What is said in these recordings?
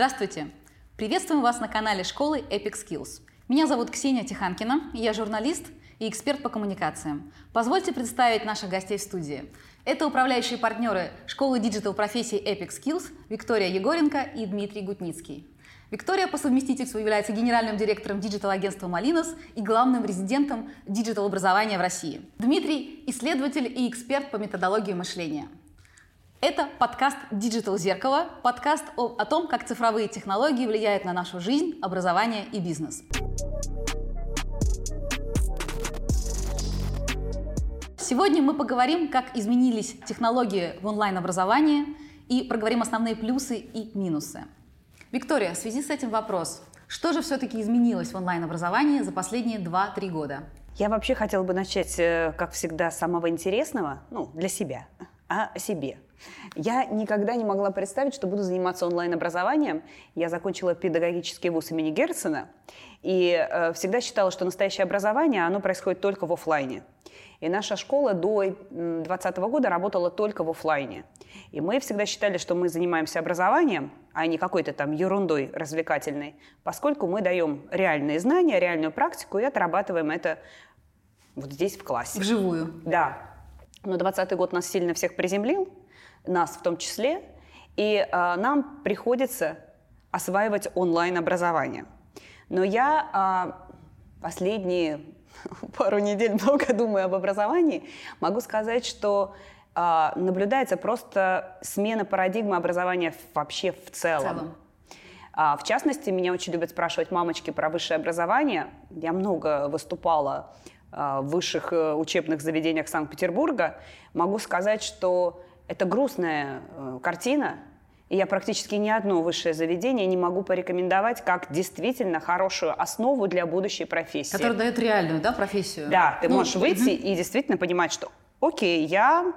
Здравствуйте! Приветствуем вас на канале школы Epic Skills. Меня зовут Ксения Тиханкина, я журналист и эксперт по коммуникациям. Позвольте представить наших гостей в студии. Это управляющие партнеры школы digital профессий Epic Skills Виктория Егоренко и Дмитрий Гутницкий. Виктория по совместительству является генеральным директором digital-агентства «Малинос» и главным резидентом digital-образования в России. Дмитрий – исследователь и эксперт по методологии мышления. Это подкаст Digital Зеркало, подкаст о, о том, как цифровые технологии влияют на нашу жизнь, образование и бизнес. Сегодня мы поговорим, как изменились технологии в онлайн-образовании и проговорим основные плюсы и минусы. Виктория, в связи с этим вопрос. Что же все-таки изменилось в онлайн-образовании за последние 2-3 года? Я вообще хотела бы начать, э, как всегда, с самого интересного, ну, для себя, о себе. Я никогда не могла представить, что буду заниматься онлайн-образованием. Я закончила педагогический вуз имени Герцена и э, всегда считала, что настоящее образование, оно происходит только в офлайне. И наша школа до 2020 года работала только в офлайне. И мы всегда считали, что мы занимаемся образованием, а не какой-то там ерундой развлекательной, поскольку мы даем реальные знания, реальную практику и отрабатываем это вот здесь в классе. Вживую. Да. Но 20 год нас сильно всех приземлил, нас в том числе, и э, нам приходится осваивать онлайн-образование. Но я э, последние пару недель много думаю об образовании, могу сказать, что э, наблюдается просто смена парадигмы образования вообще в целом. В целом. А, в частности, меня очень любят спрашивать мамочки про высшее образование. Я много выступала в высших э, учебных заведениях Санкт-Петербурга. Могу сказать, что это грустная э, картина, и я практически ни одно высшее заведение не могу порекомендовать как действительно хорошую основу для будущей профессии. Которая дает реальную, да, профессию? Да, ты ну, можешь выйти угу. и действительно понимать, что окей, я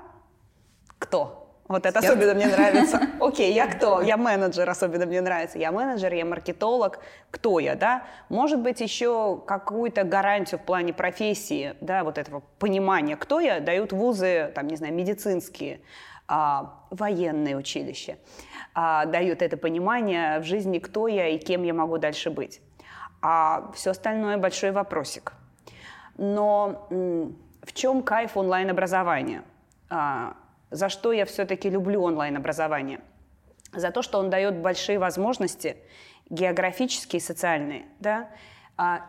кто? Вот это Эксперт. особенно мне нравится. Окей, я кто? Я менеджер, особенно мне нравится. Я менеджер, я маркетолог. Кто я, да? Может быть, еще какую-то гарантию в плане профессии, да, вот этого понимания, кто я, дают вузы, там, не знаю, медицинские, а, военные училища а, дают это понимание в жизни, кто я и кем я могу дальше быть. А все остальное большой вопросик. Но в чем кайф онлайн-образования? А, за что я все-таки люблю онлайн-образование? За то, что он дает большие возможности географические и социальные. Да? А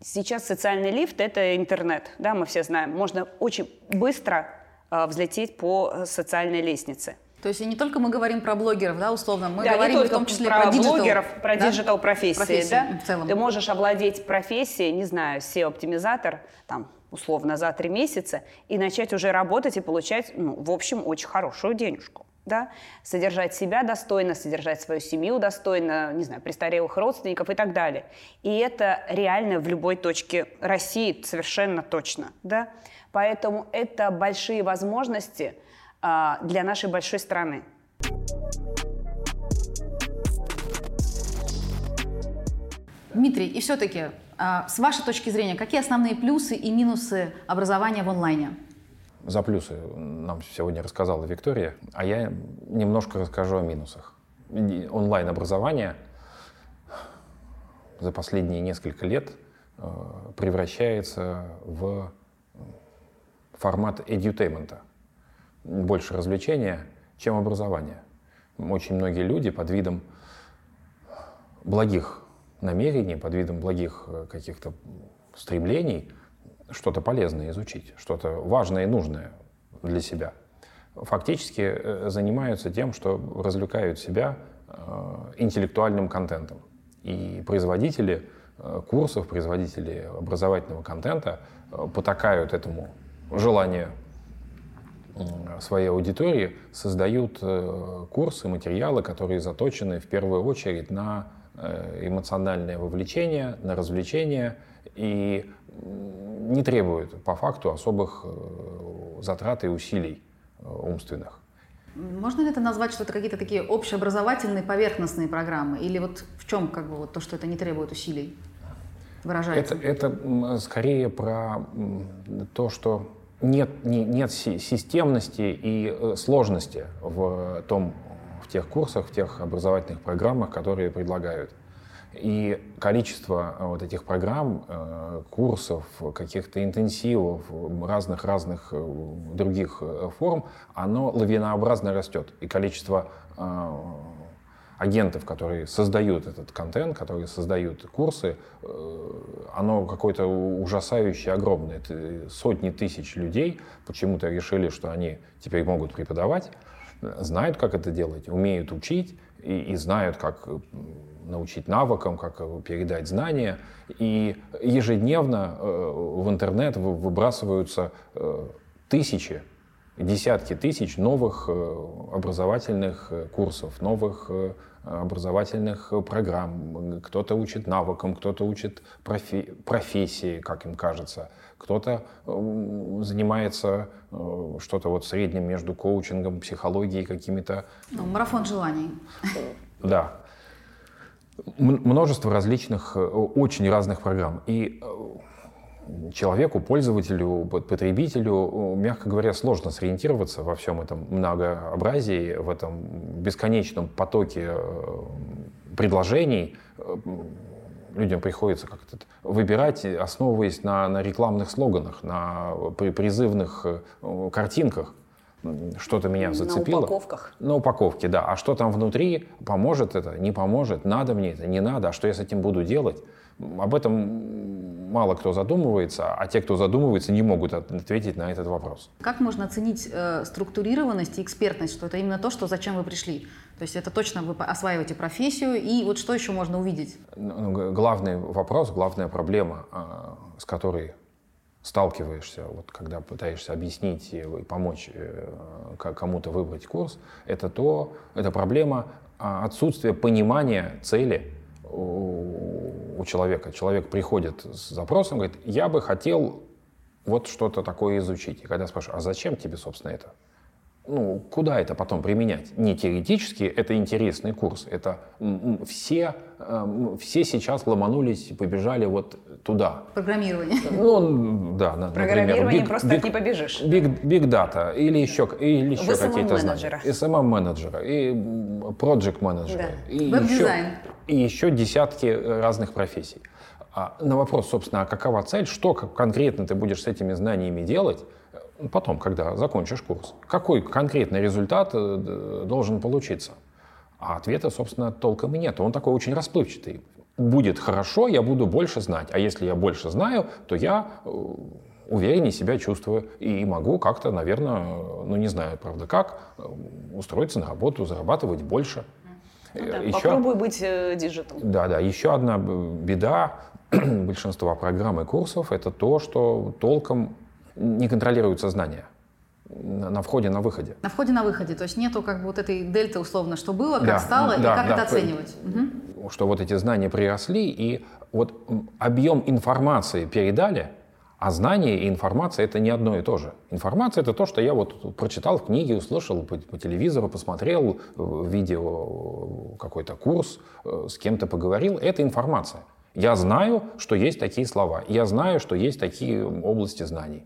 сейчас социальный лифт – это интернет, да, мы все знаем. Можно очень быстро взлететь по социальной лестнице – то есть и не только мы говорим про блогеров, да, условно, мы да, говорим в том числе про, про digital, блогеров, про да? digital профессии, профессии да? В целом. Ты можешь овладеть профессией, не знаю, SEO-оптимизатор, там, условно, за три месяца, и начать уже работать и получать, ну, в общем, очень хорошую денежку. Да? Содержать себя достойно, содержать свою семью достойно, не знаю, престарелых родственников и так далее. И это реально в любой точке России совершенно точно. Да? Поэтому это большие возможности – а, для нашей большой страны. Дмитрий, и все-таки, а, с вашей точки зрения, какие основные плюсы и минусы образования в онлайне? За плюсы нам сегодня рассказала Виктория, а я немножко расскажу о минусах. Онлайн-образование за последние несколько лет э, превращается в формат эдютеймента больше развлечения, чем образование. Очень многие люди под видом благих намерений, под видом благих э, каких-то стремлений что-то полезное изучить, что-то важное и нужное для себя. Фактически э, занимаются тем, что развлекают себя э, интеллектуальным контентом. И производители курсов, производители образовательного контента потакают этому желанию своей аудитории создают э, курсы, материалы, которые заточены в первую очередь на э, эмоциональное вовлечение, на развлечение и не требуют по факту особых э, затрат и усилий умственных. Можно ли это назвать, что это какие-то такие общеобразовательные поверхностные программы? Или вот в чем как бы вот то, что это не требует усилий, выражается? Это, это скорее про то, что нет, не, нет системности и э, сложности в том в тех курсах, в тех образовательных программах, которые предлагают. И количество вот этих программ, курсов, каких-то интенсивов, разных-разных других форм, оно лавинообразно растет. И количество агентов, которые создают этот контент, которые создают курсы, э, оно какое-то ужасающее, огромное. Это сотни тысяч людей почему-то решили, что они теперь могут преподавать, знают, как это делать, умеют учить и, и знают, как э, научить навыкам, как передать знания. И ежедневно э, в интернет выбрасываются тысячи десятки тысяч новых образовательных курсов, новых образовательных программ. Кто-то учит навыкам, кто-то учит профи профессии, как им кажется. Кто-то занимается э, что-то вот средним между коучингом, психологией, какими-то... Ну, марафон желаний. Да. Множество различных, э, очень разных программ. И э, человеку, пользователю, потребителю, мягко говоря, сложно сориентироваться во всем этом многообразии, в этом бесконечном потоке э, предложений. Э, людям приходится как-то выбирать, основываясь на, на рекламных слоганах, на призывных э, картинках. Что-то меня зацепило. На упаковках. На упаковке, да. А что там внутри, поможет это, не поможет, надо мне это, не надо, а что я с этим буду делать? Об этом мало кто задумывается, а те, кто задумывается, не могут ответить на этот вопрос. Как можно оценить э, структурированность и экспертность, что это именно то, что зачем вы пришли? То есть это точно вы осваиваете профессию, и вот что еще можно увидеть? Ну, ну главный вопрос, главная проблема, э, с которой сталкиваешься, вот, когда пытаешься объяснить и помочь э, кому-то выбрать курс, это то, это проблема а, отсутствия понимания цели у человека. Человек приходит с запросом, говорит, я бы хотел вот что-то такое изучить. И когда спрашиваю, а зачем тебе, собственно, это? Ну, куда это потом применять? Не теоретически, это интересный курс. Это все, эм, все сейчас ломанулись побежали вот туда. Программирование. Ну, да, например. Программирование big, просто big, не побежишь. Big, big data или еще, или еще какие-то знания. SMM-менеджера, и project менеджера. Да. И Веб-дизайн. Еще, и еще десятки э, разных профессий. А на вопрос, собственно, а какова цель, что конкретно ты будешь с этими знаниями делать, потом, когда закончишь курс, какой конкретный результат э, должен получиться? А ответа, собственно, толком и нет. Он такой очень расплывчатый. Будет хорошо, я буду больше знать. А если я больше знаю, то я увереннее себя чувствую и могу как-то, наверное, ну не знаю, правда, как, устроиться на работу, зарабатывать больше. Ну, да, еще, попробуй быть digital. Да, да. Еще одна беда большинства программ и курсов – это то, что толком не контролируют сознание на входе, на выходе. На входе, на выходе. То есть нету как бы вот этой дельты условно, что было, как да, стало, да, и как да, это оценивать. Угу. Что вот эти знания приросли, и вот объем информации передали, а знание и информация это не одно и то же. Информация это то, что я вот прочитал в книге, услышал по, по телевизору, посмотрел видео какой-то курс, э, с кем-то поговорил. Это информация. Я знаю, что есть такие слова. Я знаю, что есть такие области знаний.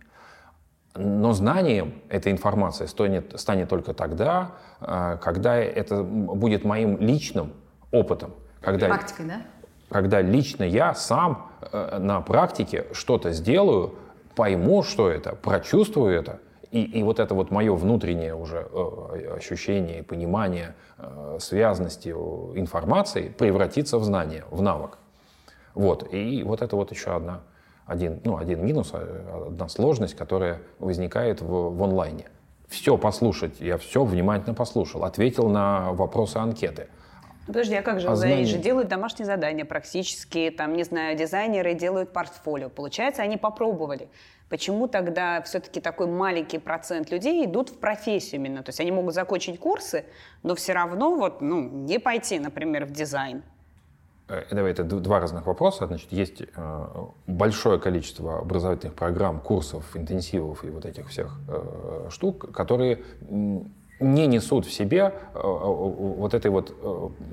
Но знанием эта информация станет, станет только тогда, э, когда это будет моим личным опытом. Когда, Практикой, да? когда лично я сам э, на практике что-то сделаю, пойму, что это, прочувствую это, и, и вот это вот мое внутреннее уже э, ощущение, понимание э, связности информации превратится в знание, в навык. Вот. И вот это вот еще одна, один, ну, один минус, одна сложность, которая возникает в, в онлайне. Все послушать, я все внимательно послушал, ответил на вопросы анкеты – Подожди, а как же? А знания... же делают домашние задания практически, там, не знаю, дизайнеры делают портфолио. Получается, они попробовали. Почему тогда все-таки такой маленький процент людей идут в профессию именно? То есть они могут закончить курсы, но все равно вот, ну, не пойти, например, в дизайн. Э, давай, это два разных вопроса. Значит, есть э, большое количество образовательных программ, курсов, интенсивов и вот этих всех э, штук, которые не несут в себе вот этой вот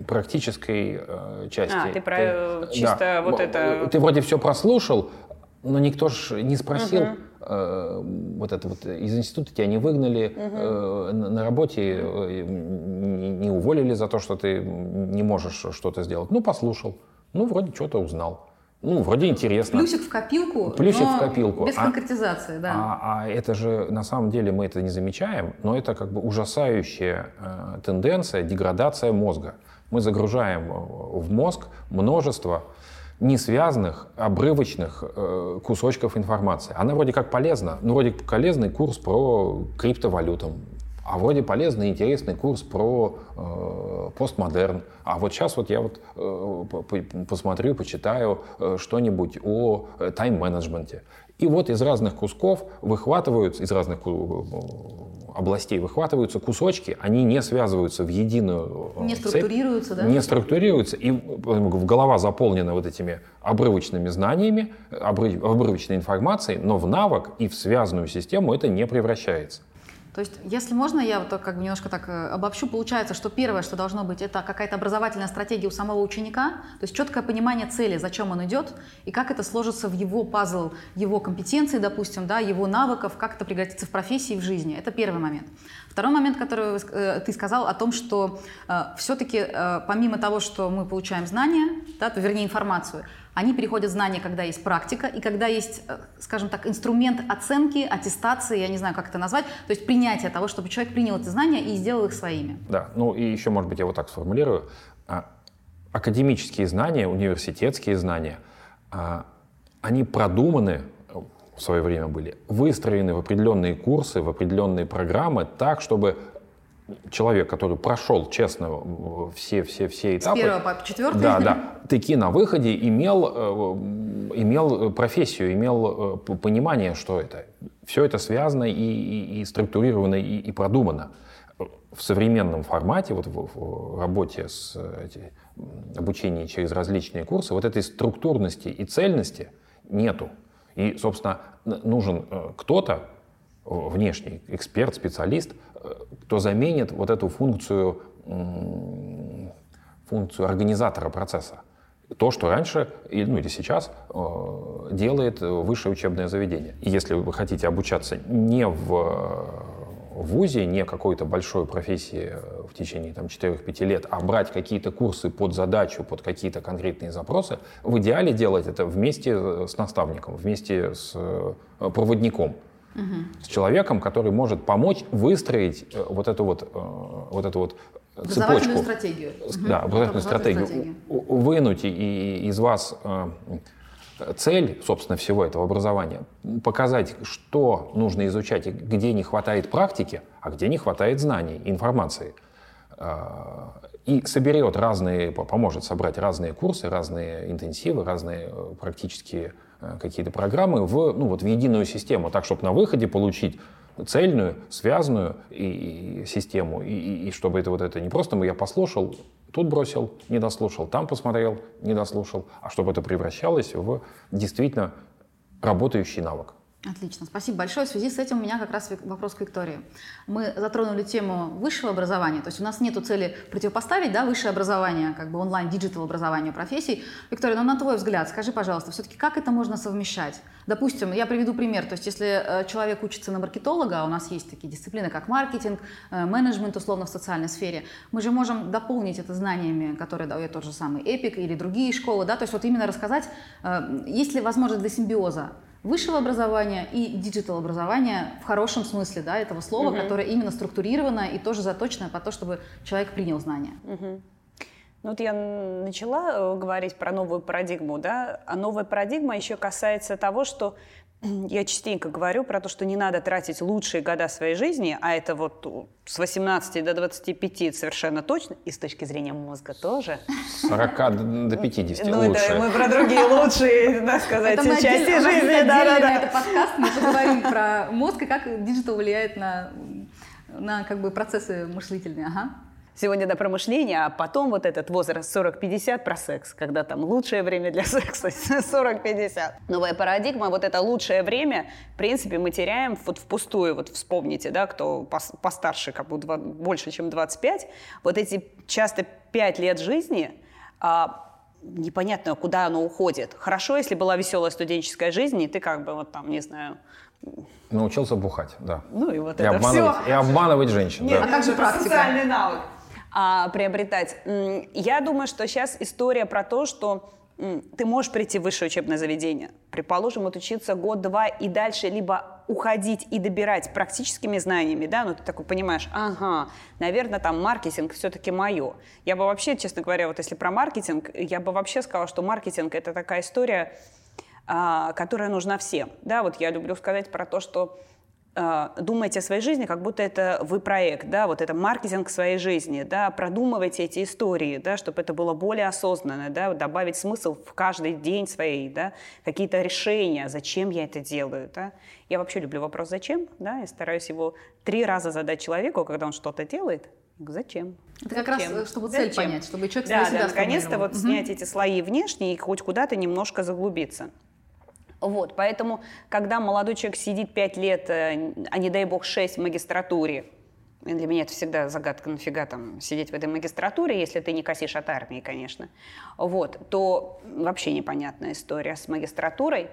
практической части. А, ты про ты, чисто да, вот это... Ты вроде все прослушал, но никто же не спросил, угу. Э, вот это вот из института тебя не выгнали, угу. на, на работе не, не уволили за то, что ты не можешь что-то сделать. Ну, послушал. Ну, вроде что-то узнал. Ну, вроде интересно. Плюсик в копилку, Плюсик в копилку. без а, конкретизации, да. А, а это же, на самом деле, мы это не замечаем, но это как бы ужасающая э, тенденция, деградация мозга. Мы загружаем в мозг множество несвязанных, обрывочных э, кусочков информации. Она вроде как полезна, ну, вроде полезный курс про криптовалюту, а вроде полезный, интересный курс про э, постмодерн. А вот сейчас вот я вот э, посмотрю, почитаю э, что-нибудь о э, тайм-менеджменте. И вот из разных кусков выхватываются, из разных э, областей выхватываются кусочки, они не связываются в единую э, Не структурируются, цепь, да? Не структурируются, и голова заполнена вот этими обрывочными знаниями, обрывочной информацией, но в навык и в связанную систему это не превращается. То есть, если можно, я вот как бы немножко так э, обобщу, получается, что первое, что должно быть, это какая-то образовательная стратегия у самого ученика, то есть четкое понимание цели, зачем он идет, и как это сложится в его пазл, его компетенции, допустим, да, его навыков, как это пригодится в профессии в жизни. Это первый момент. Второй момент, который э, ты сказал о том, что э, все-таки э, помимо того, что мы получаем знания, да, то, вернее информацию, они переходят знания, когда есть практика и когда есть, э, скажем так, инструмент оценки, аттестации, я не знаю, как это назвать, то есть принятие того, чтобы человек принял эти знания и сделал их своими. Да, ну и еще, может быть, я вот так сформулирую. А, академические знания, университетские знания, а, они продуманы в свое время были, выстроены в определенные курсы, в определенные программы так, чтобы человек, который прошел честно все, все, все этапы. С первого по четвертый? Да, да. Таки на выходе имел, э, имел профессию, имел э, понимание, что это. Все это связано и, и, и структурировано, и, и продумано. В современном формате, вот в, в работе с эти, обучением через различные курсы, вот этой структурности и цельности нету. И, собственно, нужен э, кто-то, внешний эксперт, специалист, кто заменит вот эту функцию, функцию организатора процесса. То, что раньше, ну или сейчас, э, делает высшее учебное заведение. И если вы хотите обучаться не в ВУЗе, не какой-то большой профессии в течение там, 4-5 лет, а брать какие-то курсы под задачу, под какие-то конкретные запросы, в идеале делать это вместе с наставником, вместе с э, с человеком, который может помочь выстроить э, вот эту вот, э, вот эту вот цепочку. стратегию. Да, образовательную стратегию. стратегию. Вынуть и, из вас э, цель, собственно, всего этого образования, показать, что нужно изучать, где не хватает практики, а где не хватает знаний, информации. И соберет разные, поможет собрать разные курсы, разные интенсивы, разные практические Э, какие-то программы в, ну, вот в единую систему, так, чтобы на выходе получить цельную, связанную и, и систему, и, и, и чтобы это вот это не просто я послушал, тут бросил, не дослушал, там посмотрел, не дослушал, а чтобы это превращалось в действительно работающий навык. Отлично, спасибо большое. В связи с этим у меня как раз вопрос к Виктории. Мы затронули тему высшего образования, то есть у нас нет цели противопоставить да, высшее образование, как бы онлайн-digital образование профессий. Виктория, ну на твой взгляд, скажи, пожалуйста, все-таки как это можно совмещать? Допустим, я приведу пример, то есть если э, человек учится на маркетолога, а у нас есть такие дисциплины, как маркетинг, э, менеджмент, условно, в социальной сфере, мы же можем дополнить это знаниями, которые дает тот же самый Эпик или другие школы, да, то есть вот именно рассказать, э, есть ли возможность для симбиоза высшего образования и digital образования в хорошем смысле да, этого слова, угу. которое именно структурировано и тоже заточено под то, чтобы человек принял знания. Угу. Ну вот я начала э, говорить про новую парадигму, да, а новая парадигма еще касается того, что я частенько говорю про то, что не надо тратить лучшие года своей жизни, а это вот с 18 до 25 совершенно точно, и с точки зрения мозга тоже. С 40 до 50 Ну, это мы про другие лучшие, так сказать, это части жизни. Да, да, да. Это подкаст, мы поговорим про мозг и как digital влияет на, на как бы процессы мыслительные. Ага. Сегодня до промышления, а потом вот этот возраст 40-50 про секс, когда там лучшее время для секса 40-50. Новая парадигма, вот это лучшее время, в принципе, мы теряем вот впустую. Вот вспомните, да, кто постарше, как бы больше, чем 25, вот эти часто 5 лет жизни, а, непонятно, куда оно уходит. Хорошо, если была веселая студенческая жизнь, и ты как бы вот там, не знаю, Научился бухать, да. ну и вот И это обманывать, все. и обманывать женщин. Нет, да. А как же практика? социальный навык а, приобретать. Я думаю, что сейчас история про то, что ты можешь прийти в высшее учебное заведение, предположим, отучиться год-два и дальше либо уходить и добирать практическими знаниями, да, ну ты такой понимаешь, ага, наверное, там маркетинг все-таки мое. Я бы вообще, честно говоря, вот если про маркетинг, я бы вообще сказала, что маркетинг это такая история, а, которая нужна всем. Да, вот я люблю сказать про то, что думайте о своей жизни, как будто это вы проект, да, вот это маркетинг своей жизни, да, продумывайте эти истории, да, чтобы это было более осознанно, да, добавить смысл в каждый день своей, да, какие-то решения, зачем я это делаю, да. Я вообще люблю вопрос «зачем?», да, и стараюсь его три раза задать человеку, когда он что-то делает. Я Зачем? Это как раз, Зачем? э, чтобы цель Зачем? понять, чтобы человек да, себя да, наконец-то вот Мгм. снять эти слои внешние и хоть куда-то немножко заглубиться. Вот, поэтому, когда молодой человек сидит 5 лет, э, а не дай бог 6 в магистратуре, для меня это всегда загадка, нафига там сидеть в этой магистратуре, если ты не косишь от армии, конечно, вот, то вообще непонятная история с магистратурой.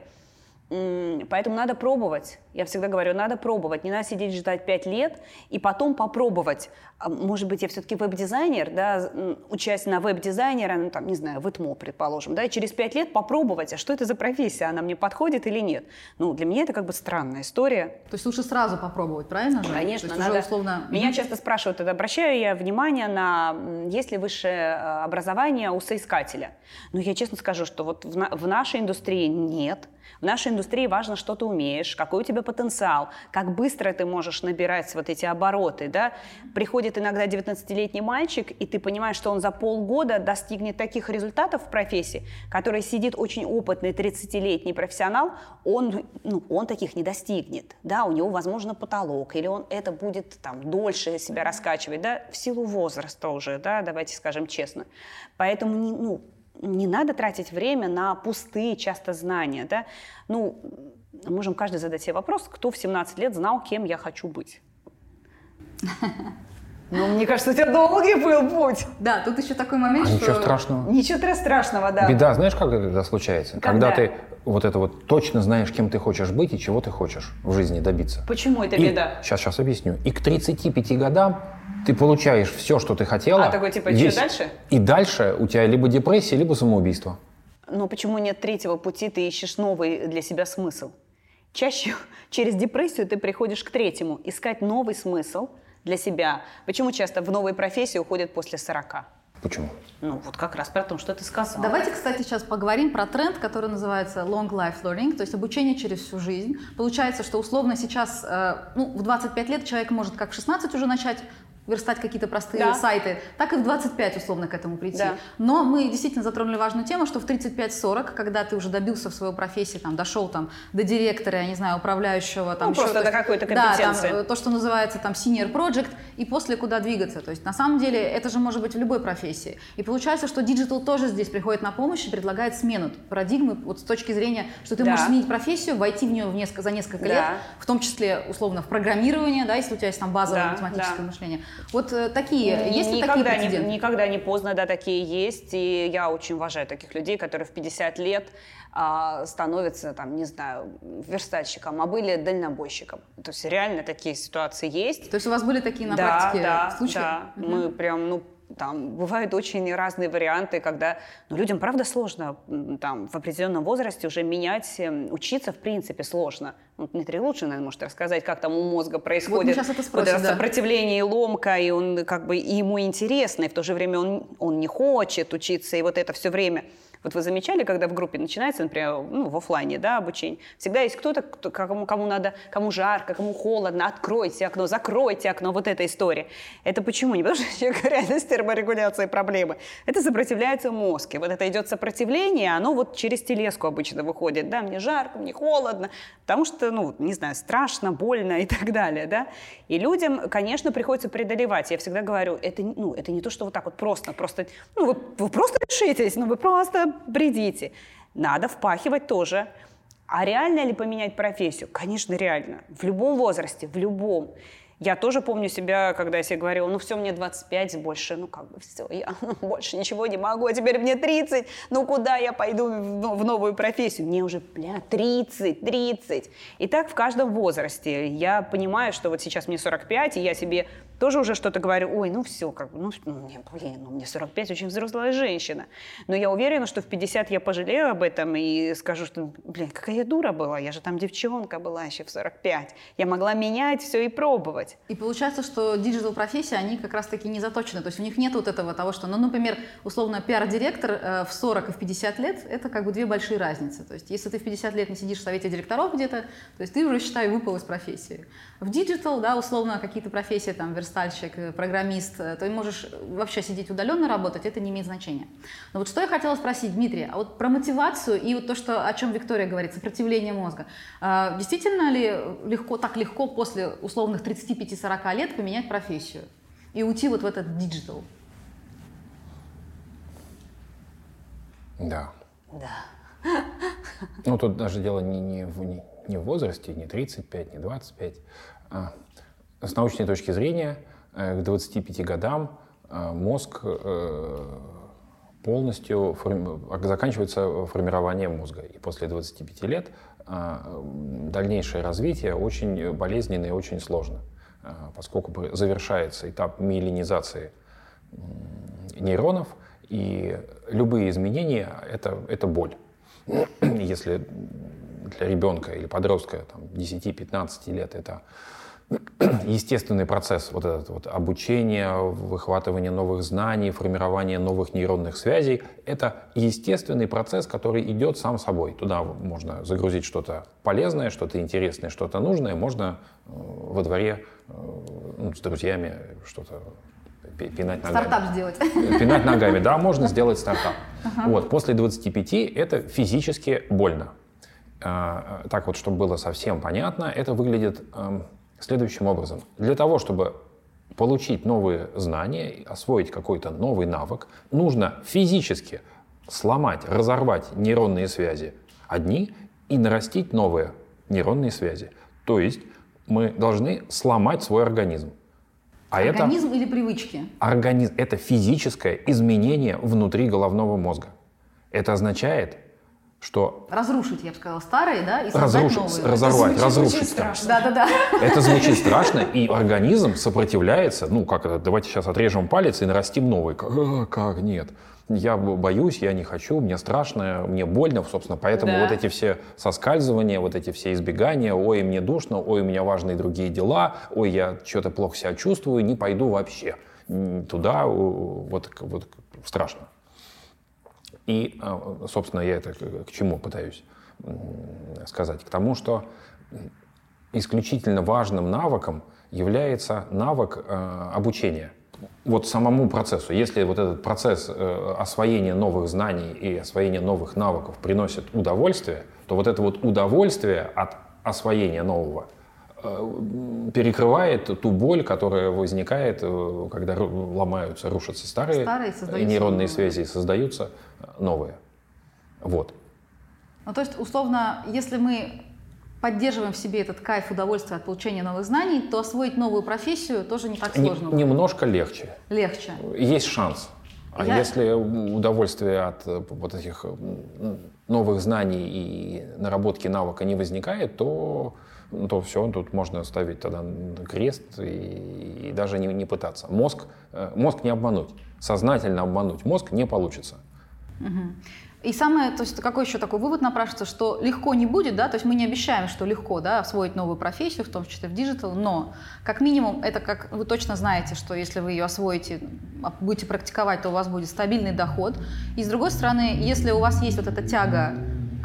Поэтому надо пробовать. Я всегда говорю, надо пробовать. Не надо сидеть ждать 5 лет и потом попробовать. А Может быть, я все-таки веб-дизайнер, да, учась на веб-дизайнера, ну, там, не знаю, в ИТМО, предположим, да, и через 5 лет попробовать, а что это за профессия, она мне подходит или нет. Ну, для меня это как бы странная история. То есть лучше сразу попробовать, правильно же? Конечно, То есть надо. условно... Меня часто спрашивают, это обращаю я внимание на, есть ли высшее э, образование у соискателя. Но я честно скажу, что вот в, на- в нашей индустрии нет. В нашей индустрии важно, что ты умеешь, какой у тебя потенциал, как быстро ты можешь набирать вот эти обороты. Да? Приходит иногда 19-летний мальчик, и ты понимаешь, что он за полгода достигнет таких результатов в профессии, который сидит очень опытный 30-летний профессионал, он, ну, он таких не достигнет. Да? У него, возможно, потолок, или он это будет там, дольше себя раскачивать, да? в силу возраста уже, да? давайте скажем честно. Поэтому не, ну, не надо тратить время на пустые часто знания. Да? Ну, можем каждый задать себе вопрос, кто в 17 лет знал, кем я хочу быть. Ну, мне кажется, у тебя долгий был путь. Да, тут еще такой момент, А что... ничего страшного. Ничего тра- страшного, да. Беда, знаешь, как это случается? Когда? Когда ты вот это вот точно знаешь, кем ты хочешь быть и чего ты хочешь в жизни добиться. Почему это И- беда? Сейчас, сейчас объясню. И к 35 годам ты получаешь все, что ты хотела. А, такой, типа, чё весь- дальше? И дальше у тебя либо депрессия, либо самоубийство. Но почему нет третьего пути, ты ищешь новый для себя смысл? Чаще через депрессию ты приходишь к третьему, искать новый смысл для себя. Почему часто в новые профессии уходят после 40? Почему? Ну, вот как раз про то, что ты сказал. Давайте, кстати, сейчас поговорим про тренд, который называется long life learning, то есть обучение через всю жизнь. Получается, что условно сейчас, э, ну, в 25 лет человек может как в 16 уже начать верстать какие-то простые Да. сайты, так и в 25 условно к этому прийти. Да. Но мы действительно затронули важную тему, что в 35-40, когда ты уже добился в своей профессии, там, дошел там, до директора, я не знаю, управляющего, там, Ну, еще, просто то до какой-то Да, компетенции. там, э, то, что называется там senior project, и после куда двигаться. То есть на самом деле это же может быть в любой профессии. И получается, что digital тоже здесь приходит на помощь и предлагает смену парадигмы вот с точки зрения, что ты Да. можешь сменить профессию, войти в нее в несколько, за несколько Да. лет, в том числе условно в программирование, да, если у тебя есть там базовое Да, математическое да. мышление. Вот э, такие, есть ли такие никогда, не, прецеденты? никогда не поздно, да, такие есть. И я очень уважаю таких людей, которые в 50 лет а, становятся, там, не знаю, верстальщиком, а были дальнобойщиком. То есть реально такие ситуации есть. То есть у вас были такие на да, практике да, случаи? Да, Мгм. мы прям, ну, там бывают очень разные варианты, когда ну, людям, правда, сложно там, в определенном возрасте уже менять, эм, учиться, в принципе, сложно. Ну, Дмитрий лучше, наверное, может рассказать, как там у мозга происходит вот спросим, да. сопротивление и ломка, и он как бы и ему интересно, и в то же время он, он не хочет учиться, и вот это все время. Вот вы замечали, когда в группе начинается, например, ну, в офлайне, да, обучение, всегда есть кто-то, кто, кому, кому надо, кому жарко, кому холодно, откройте окно, закройте окно, вот эта история. Это почему? Не потому что человек реально с терморегуляцией проблемы. Это сопротивляется мозг. И вот это идет сопротивление, оно вот через телеску обычно выходит. Да, мне жарко, мне холодно, потому что, ну, не знаю, страшно, больно и так далее, да. И людям, конечно, приходится преодолевать. Я всегда говорю, это, ну, это не то, что вот так вот просто, просто, ну, вы, вы просто решитесь, ну, вы просто бредите. Надо впахивать тоже. А реально ли поменять профессию? Конечно, реально. В любом возрасте, в любом. Я тоже помню себя, когда я себе говорила, ну все, мне 25, больше, ну как бы все, я ну, больше ничего не могу, а теперь мне 30, ну куда я пойду в, в новую профессию? Мне уже, бля, 30, 30. И так в каждом возрасте. Я понимаю, что вот сейчас мне 45, и я себе тоже уже что-то говорю, ой, ну все, как бы, ну, ну мне, блин, ну мне 45, очень взрослая женщина. Но я уверена, что в 50 я пожалею об этом и скажу, что, блин, какая я дура была, я же там девчонка была еще в 45. Я могла менять все и пробовать. И получается, что digital профессии, они как раз-таки не заточены, то есть у них нет вот этого того, что, ну, например, условно, пиар-директор э, в 40 и в 50 лет, это как бы две большие разницы. То есть если ты в 50 лет не сидишь в совете директоров где-то, то есть ты уже, считай, выпал из профессии. В digital, да, условно, какие-то профессии, там, верстальщик, э, программист, э, ты можешь вообще сидеть удаленно работать, это не имеет значения. Но вот что я хотела спросить, Дмитрий, а вот про мотивацию и вот то, что, о чем Виктория говорит, сопротивление мозга. А, действительно ли легко, так легко после условных 35-40 лет поменять профессию и уйти вот в этот digital? Да. Да. Ну, тут даже дело не, не, в, не, не в возрасте, не 35, не 25. А, с научной точки зрения, э, к 25 годам э, мозг э, полностью форми... заканчивается формирование мозга. И после 25 лет дальнейшее развитие очень болезненно и очень сложно, поскольку завершается этап миелинизации нейронов, и любые изменения это, — это боль. Если для ребенка или подростка там, 10-15 лет это естественный процесс вот этот вот обучения, выхватывания новых знаний, формирования новых нейронных связей, это естественный процесс, который идет сам собой. Туда можно загрузить что-то полезное, что-то интересное, что-то нужное, можно э, во дворе э, ну, с друзьями что-то пинать ногами. Стартап сделать. Пинать ногами, да, можно сделать стартап. Ага. Вот, после 25 это физически больно. А, так вот, чтобы было совсем понятно, это выглядит эм, следующим образом. Для того, чтобы получить новые знания, освоить какой-то новый навык, нужно физически сломать, разорвать нейронные связи одни и нарастить новые нейронные связи. То есть мы должны сломать свой организм. А организм это, или привычки? Организм – это физическое изменение внутри головного мозга. Это означает, что... Разрушить, я бы сказала, старые, да, и разрушить, новые. Разорвать, это разрушить. страшно. Да, да, да. Это звучит страшно, и организм сопротивляется. Ну, как это, давайте сейчас отрежем палец и нарастим новый. Как, «А, как нет? Я боюсь, я не хочу, мне страшно, мне больно, собственно, поэтому да. вот эти все соскальзывания, вот эти все избегания, ой, мне душно, ой, у меня важные другие дела, ой, я что-то плохо себя чувствую, не пойду вообще туда, вот, вот страшно. И, а, собственно, я это к чему пытаюсь сказать? К тому, что исключительно важным навыком является навык э, обучения. Вот самому процессу. Если вот этот процесс э, освоения новых знаний и освоения новых навыков приносит удовольствие, то вот это вот удовольствие от освоения нового перекрывает ту боль, которая возникает, э, когда ломаются, рушатся старые, старые нейронные новые. связи создаются новые. Вот. Ну, то есть, условно, если мы поддерживаем в себе этот кайф удовольствия от получения новых знаний, то освоить новую профессию тоже не так сложно. Не, немножко легче. Легче. Есть шанс. А Я... если удовольствие от э, вот этих новых знаний и наработки навыка не возникает, то то все, тут можно ставить тогда крест и, и даже не, не пытаться. Мозг, э, мозг не обмануть, сознательно обмануть мозг не получится. Угу. И самое, то есть какой еще такой вывод напрашивается, что легко не будет, да, то есть мы не обещаем, что легко, да, освоить новую профессию, в том числе в digital, но как минимум это как вы точно знаете, что если вы ее освоите, а, будете практиковать, то у вас будет стабильный доход. И с другой стороны, если у вас есть вот эта тяга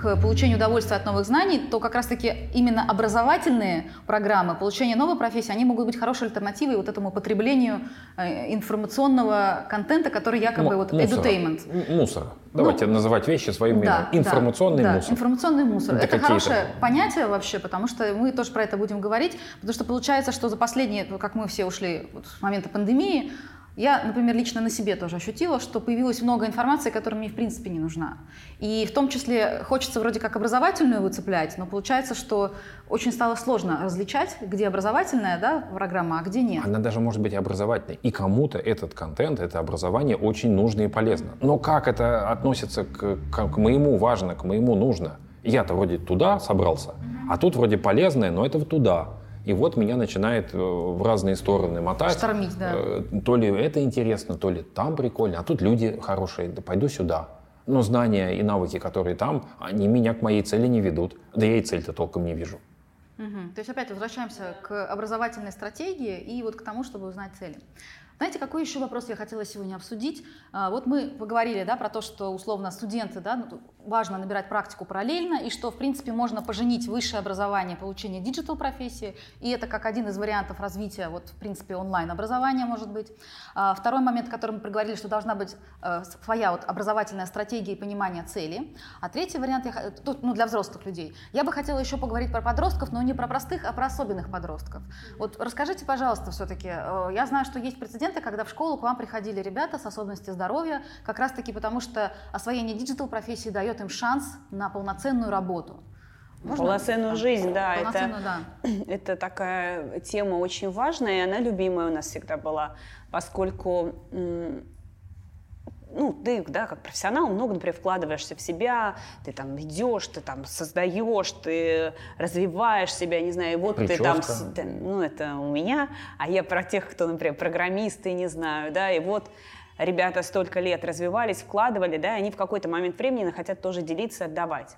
к получению удовольствия от новых знаний, то как раз-таки именно образовательные программы, получение новой профессии, они могут быть хорошей альтернативой вот этому потреблению э, информационного контента, который якобы М- вот edutainment. Мусор. Давайте ну, называть вещи своим да, именем. Информационный да, мусор. Да, информационный мусор. Это, это хорошее понятие вообще, потому что мы тоже про это будем говорить, потому что получается, что за последние, как мы все ушли вот, с момента пандемии, Я, например, лично на себе тоже ощутила, что появилось много информации, которая мне в принципе не нужна. И в том числе хочется вроде как образовательную выцеплять, но получается, что очень стало сложно различать, где образовательная да, программа, а где нет. Она даже может быть образовательной. И кому-то этот контент, это образование очень нужно и полезно. Но как это относится к, к, моему важно, к моему нужно? Я-то вроде туда собрался, а тут вроде полезное, но это туда. И вот меня начинает э, в разные стороны мотать. Штормить, да. Э, то ли это интересно, то ли там прикольно, а тут люди хорошие, да пойду сюда. Но знания и навыки, которые там, они меня к моей цели не ведут. Да я и цель-то толком не вижу. Угу. То есть опять возвращаемся к образовательной стратегии и вот к тому, чтобы узнать цели. Знаете, какой еще вопрос я хотела сегодня обсудить? А, вот мы поговорили да, про то, что условно студенты, да, ну, важно набирать практику параллельно, и что, в принципе, можно поженить высшее образование, получение digital профессии, и это как один из вариантов развития, вот, в принципе, онлайн-образования, может быть. А, второй момент, о котором мы проговорили, что должна быть э, своя вот образовательная стратегия и понимание цели. А третий вариант, я, тут, ну, для взрослых людей. Я бы хотела еще поговорить про подростков, но не про простых, а про особенных подростков. Вот расскажите, пожалуйста, все-таки, э, я знаю, что есть прецедент, моменты, когда в школу к вам приходили ребята с особенностью здоровья, как раз-таки потому, что освоение digital профессии дает им шанс на полноценную работу. Можно? Полноценную жизнь, да. Это, да. это такая тема очень важная, и она любимая у нас всегда была, поскольку ну, ты, да, как профессионал, много, например, вкладываешься в себя, ты там идешь, ты там создаешь, ты развиваешь себя, не знаю, и вот Прическа. ты там, ну, это у меня, а я про тех, кто, например, программисты, не знаю, да, и вот ребята столько лет развивались, вкладывали, да, и они в какой-то момент времени хотят тоже делиться, отдавать.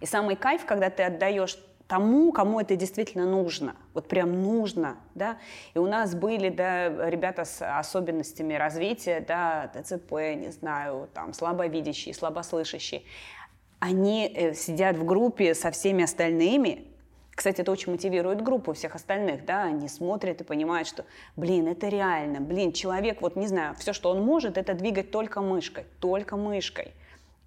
И самый кайф, когда ты отдаешь тому, кому это действительно нужно, вот прям нужно, да. И у нас были, да, ребята с особенностями развития, да, ТЦП, не знаю, там, слабовидящие, слабослышащие. Они э, сидят в группе со всеми остальными, кстати, это очень мотивирует группу всех остальных, да, они смотрят и понимают, что, блин, это реально, блин, человек, вот не знаю, все, что он может, это двигать только мышкой, только мышкой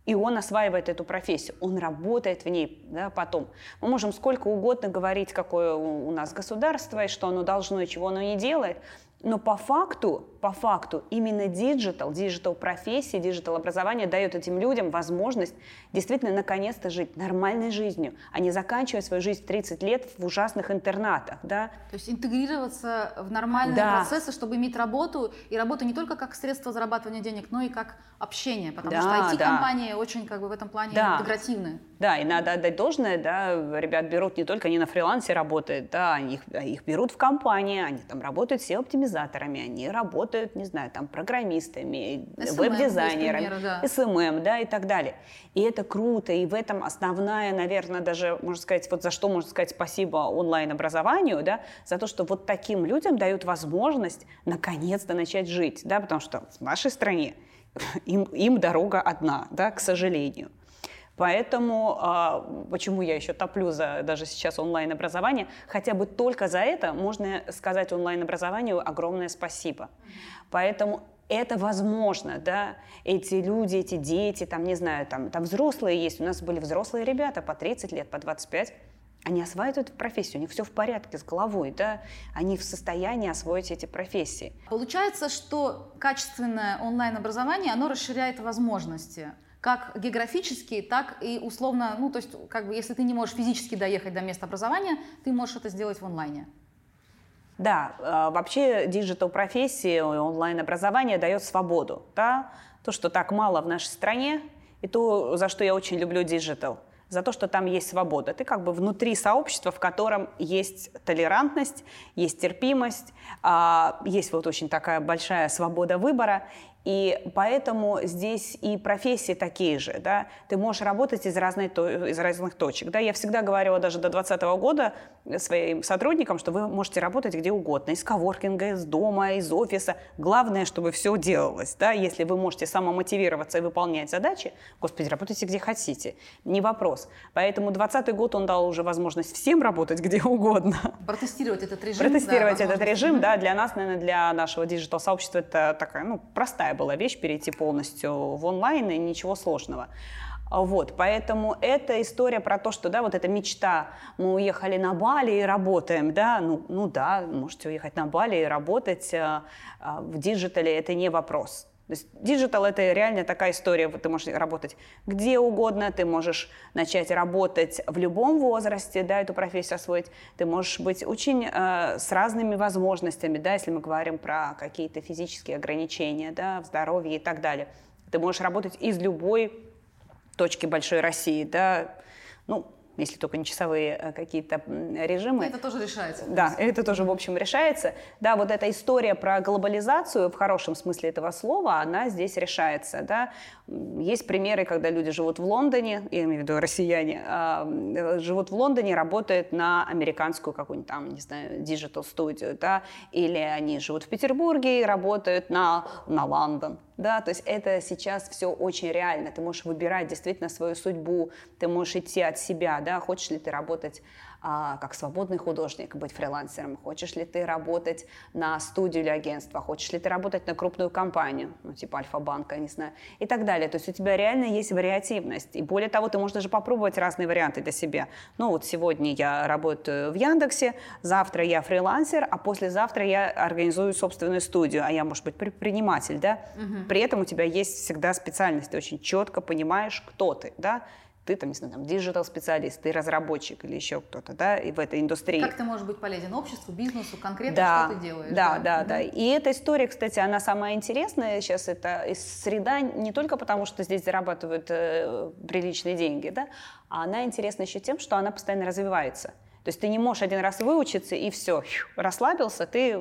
и он осваивает эту профессию, он работает в ней да, потом. Мы можем сколько угодно говорить, какое у нас государство, и что оно должно, и чего оно не делает, но по факту, по факту именно digital, digital профессии, digital образование дает этим людям возможность действительно наконец-то жить нормальной жизнью, а не заканчивать свою жизнь в 30 лет в ужасных интернатах. Да? То есть интегрироваться в нормальные да. процессы, чтобы иметь работу, и работу не только как средство зарабатывания денег, но и как общение, потому да, что IT-компании да. очень как бы в этом плане да. интегративны. Да, и надо отдать должное, да, ребят берут не только они на фрилансе работают, да, их, их берут в компании, они там работают все оптимизаторами, они работают, не знаю, там программистами, веб-дизайнерами, да. Да, и так далее. И это круто, и в этом основная, наверное, даже, можно сказать, вот за что можно сказать спасибо онлайн-образованию, да, за то, что вот таким людям дают возможность наконец-то начать жить, да, потому что в нашей стране им, им дорога одна, да, к сожалению. Поэтому а, почему я еще топлю за даже сейчас онлайн-образование, хотя бы только за это можно сказать онлайн-образованию огромное спасибо. Поэтому это возможно, да, эти люди, эти дети, там, не знаю, там, там взрослые есть, у нас были взрослые ребята по 30 лет, по 25, они осваивают эту профессию, у них все в порядке с головой, да, они в состоянии освоить эти профессии. Получается, что качественное онлайн-образование, оно расширяет возможности как географически, так и условно, ну, то есть, как бы, если ты не можешь физически доехать до места образования, ты можешь это сделать в онлайне. Да, а, вообще digital профессии, онлайн-образование дает свободу. Да? То, что так мало в нашей стране, и то, за что я очень люблю digital – за то, что там есть свобода. Ты как бы внутри сообщества, в котором есть толерантность, есть терпимость, а, есть вот очень такая большая свобода выбора. И поэтому здесь и профессии такие же, да, ты можешь работать из, разной, из разных точек, да, я всегда говорила даже до 2020 года своим сотрудникам, что вы можете работать где угодно, из коворкинга, из дома, из офиса, главное, чтобы все делалось, да, если вы можете самомотивироваться и выполнять задачи, господи, работайте где хотите, не вопрос, поэтому 2020 год он дал уже возможность всем работать где угодно. Протестировать этот режим. Протестировать да, этот режим, да, для нас, наверное, для нашего digital-сообщества это такая, ну, простая была вещь перейти полностью в онлайн, и ничего сложного. Вот, поэтому это история про то, что, да, вот эта мечта, мы уехали на Бали и работаем, да, ну, ну да, можете уехать на Бали и работать а, а, в диджитале, это не вопрос. То есть digital это реально такая история, ты можешь работать где угодно, ты можешь начать работать в любом возрасте, да, эту профессию освоить, ты можешь быть очень э, с разными возможностями, да, если мы говорим про какие-то физические ограничения, да, в здоровье и так далее. Ты можешь работать из любой точки большой России, да, ну, если только не часовые э, какие-то режимы. Это тоже решается. Да, это тоже, в общем, решается. Да, вот эта история про глобализацию в хорошем смысле этого слова, она здесь решается. Да. Есть примеры, когда люди живут в Лондоне, я имею в виду россияне, а, э, живут в Лондоне, работают на американскую какую-нибудь там, не знаю, digital студию, да, или они живут в Петербурге и работают на, на Лондон, да, то есть это сейчас все очень реально. Ты можешь выбирать действительно свою судьбу, ты можешь идти от себя, да, хочешь ли ты работать как свободный художник, быть фрилансером, хочешь ли ты работать на студию или агентство, хочешь ли ты работать на крупную компанию, ну, типа Альфа-банка, не знаю, и так далее. То есть у тебя реально есть вариативность. И более того, ты можешь даже попробовать разные варианты для себя. Ну вот сегодня я работаю в Яндексе, завтра я фрилансер, а послезавтра я организую собственную студию, а я, может быть, предприниматель, да? Угу. При этом у тебя есть всегда специальность, ты очень четко понимаешь, кто ты, да? Ты там, не знаю, там, digital-специалист, ты разработчик или еще кто-то, да, и в этой индустрии. Как ты можешь быть полезен обществу, бизнесу, конкретно да, что ты делаешь? Да, да, да, да. И эта история, кстати, она самая интересная сейчас, это среда не только потому, что здесь зарабатывают э, приличные деньги, да, а она интересна еще тем, что она постоянно развивается. То есть ты не можешь один раз выучиться и все, расслабился, ты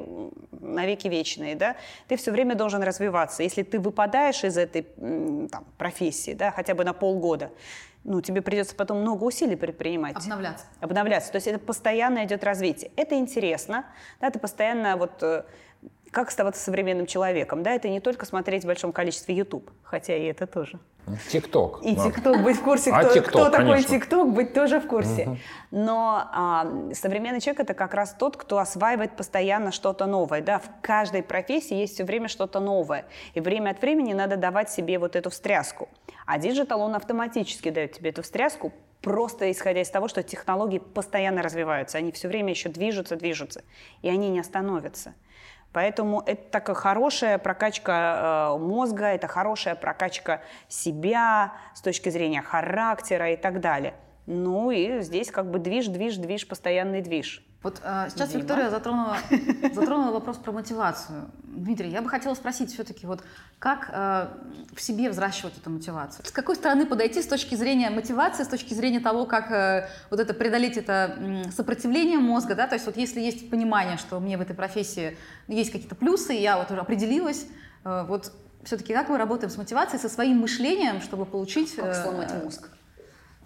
навеки вечный, да? Ты все время должен развиваться. Если ты выпадаешь из этой там, профессии, да, хотя бы на полгода, ну, тебе придется потом много усилий предпринимать. Обновляться. Обновляться. То есть это постоянно идет развитие. Это интересно, да, ты постоянно вот э, как оставаться современным человеком, да, это не только смотреть в большом количестве YouTube, хотя и это тоже. ТикТок. И ТикТок, быть в курсе, а кто, TikTok, кто такой ТикТок, быть тоже в курсе. Угу. Но а, современный человек это как раз тот, кто осваивает постоянно что-то новое. Да? В каждой профессии есть все время что-то новое. И время от времени надо давать себе вот эту встряску. А digital, он автоматически дает тебе эту встряску, просто исходя из того, что технологии постоянно развиваются. Они все время еще движутся, движутся. И они не остановятся. Поэтому это такая хорошая прокачка э, мозга, это хорошая прокачка себя с точки зрения характера и так далее. Ну и здесь как бы движ, движ, движ, постоянный движ. Вот э, сейчас Дима. Виктория затронула, затронула вопрос про мотивацию. Дмитрий, я бы хотела спросить все-таки, вот как э, в себе взращивать эту мотивацию? С какой стороны подойти с точки зрения мотивации, с точки зрения того, как э, вот это преодолеть это э, сопротивление мозга, да? То есть вот если есть понимание, что мне в этой профессии есть какие-то плюсы, я вот уже определилась, э, вот все-таки как мы работаем с мотивацией, со своим мышлением, чтобы получить... Как э, сломать мозг?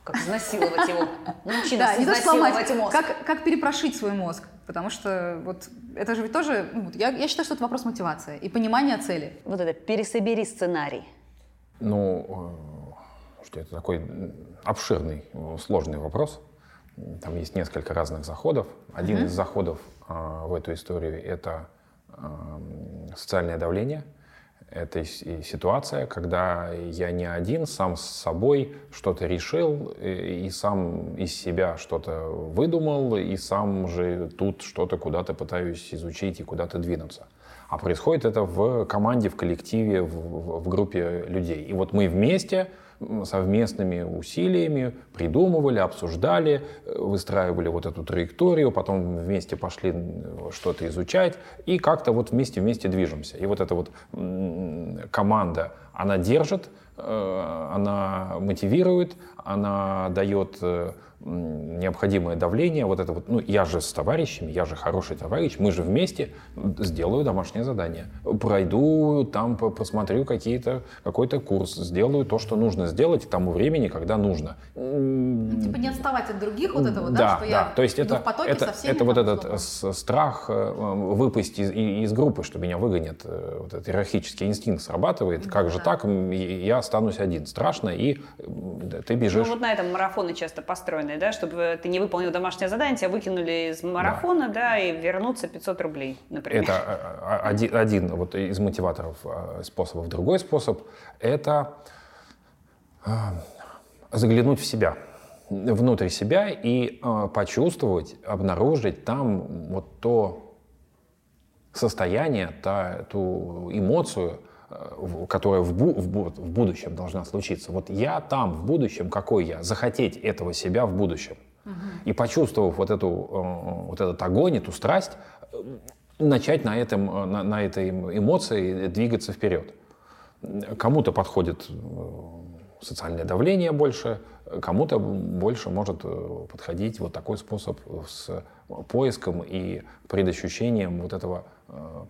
Как изнасиловать его. Научи да, не то сломать, мозг. Как, как перепрошить свой мозг. Потому что вот это же ведь тоже, ну, я, я считаю, что это вопрос мотивации и понимания цели. Вот это пересобери сценарий. Ну, э, что это такой обширный, сложный вопрос. Там есть несколько разных заходов. Один mm-hmm. из заходов э, в эту историю это э, социальное давление – это и ситуация, когда я не один, сам с собой что-то решил, и сам из себя что-то выдумал, и сам же тут что-то куда-то пытаюсь изучить и куда-то двинуться. А происходит это в команде, в коллективе, в, в группе людей. И вот мы вместе совместными усилиями придумывали, обсуждали, э, выстраивали вот эту траекторию, потом вместе пошли что-то изучать и как-то вот вместе-вместе движемся. И вот эта вот команда, она держит, э, она мотивирует, она дает э, необходимое давление, вот это вот, ну, я же с товарищами, я же хороший товарищ, мы же вместе сделаю домашнее задание, пройду там, посмотрю какие-то, какой-то курс, сделаю то, что нужно сделать к тому времени, когда нужно. Ну, типа не отставать от других, вот это вот, да, да что да. я то есть это, в потоке это, со всеми. Это вот этот страх э, выпасть из, из группы, что меня выгонят, э, вот этот иерархический инстинкт срабатывает, да, как же так, я останусь один, страшно, и ты бежишь. Ну вот на этом марафоны часто построены да, чтобы ты не выполнил домашнее задание, тебя выкинули из марафона, да, да и вернуться 500 рублей, например. Это а, а, один, один вот из мотиваторов а, способов. Другой способ – это заглянуть в себя, внутрь себя и э, почувствовать, обнаружить там вот то состояние, та, ту эмоцию, э, которая в, бу, в, в будущем должна случиться. Вот я там в будущем, какой я, захотеть этого себя в будущем. Угу. И почувствовав вот, эту, э, вот этот огонь, эту страсть, э, начать на, этом, на, на этой эмоции двигаться вперед. Кому-то подходит социальное давление больше, кому-то больше может подходить вот такой способ с поиском и предощущением вот этого Э,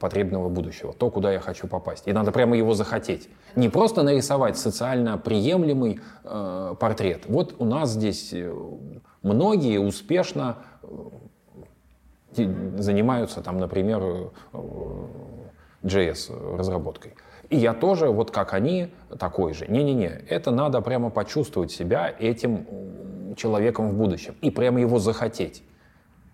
потребного будущего, то, куда я хочу попасть. И надо прямо его захотеть. Не просто нарисовать социально приемлемый э, портрет. Вот у нас здесь э, многие успешно э, занимаются, там, например, JS разработкой. И я тоже, вот как они, такой же. Не-не-не, это надо прямо почувствовать себя этим человеком в будущем и прямо его захотеть.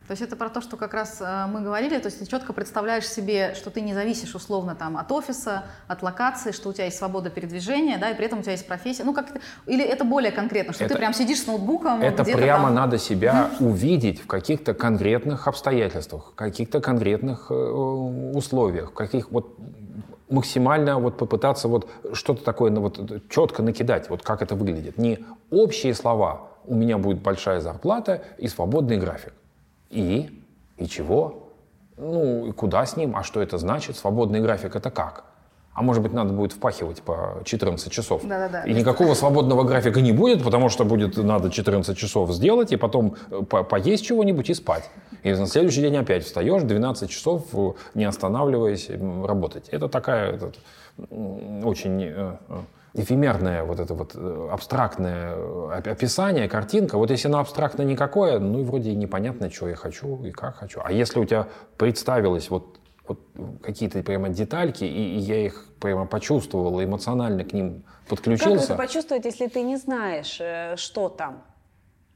То есть это про то, что как раз э, мы говорили, то есть ты четко представляешь себе, что ты не зависишь условно там от офиса, от локации, что у тебя есть свобода передвижения, да, и при этом у тебя есть профессия. Ну как это, или это более конкретно, что это, ты прям сидишь с ноутбуком. Это прямо там... надо себя увидеть в каких-то конкретных обстоятельствах, в каких-то конкретных э, условиях, каких вот максимально вот попытаться вот что-то такое ну, вот четко накидать, вот как это выглядит. Не общие слова, у меня будет большая зарплата и свободный график. И? И чего? Ну, и куда с ним? А что это значит? Свободный график это как? А может быть, надо будет впахивать по 14 часов. Да, да, да. И никакого свободного графика не будет, потому что будет надо 14 часов сделать, и потом э, по поесть чего-нибудь и спать. И на следующий день опять встаешь, 12 часов, э, не останавливаясь, работать. Это такая это, очень э, эфемерное, вот это вот э, абстрактное э, описание, картинка, вот если она абстрактно никакое, ну и вроде непонятно, что я хочу и как хочу. А если у тебя представилось вот, вот какие-то прямо детальки, и, и я их прямо почувствовал, эмоционально к ним подключился. Как это почувствовать, если ты не знаешь, э, что там?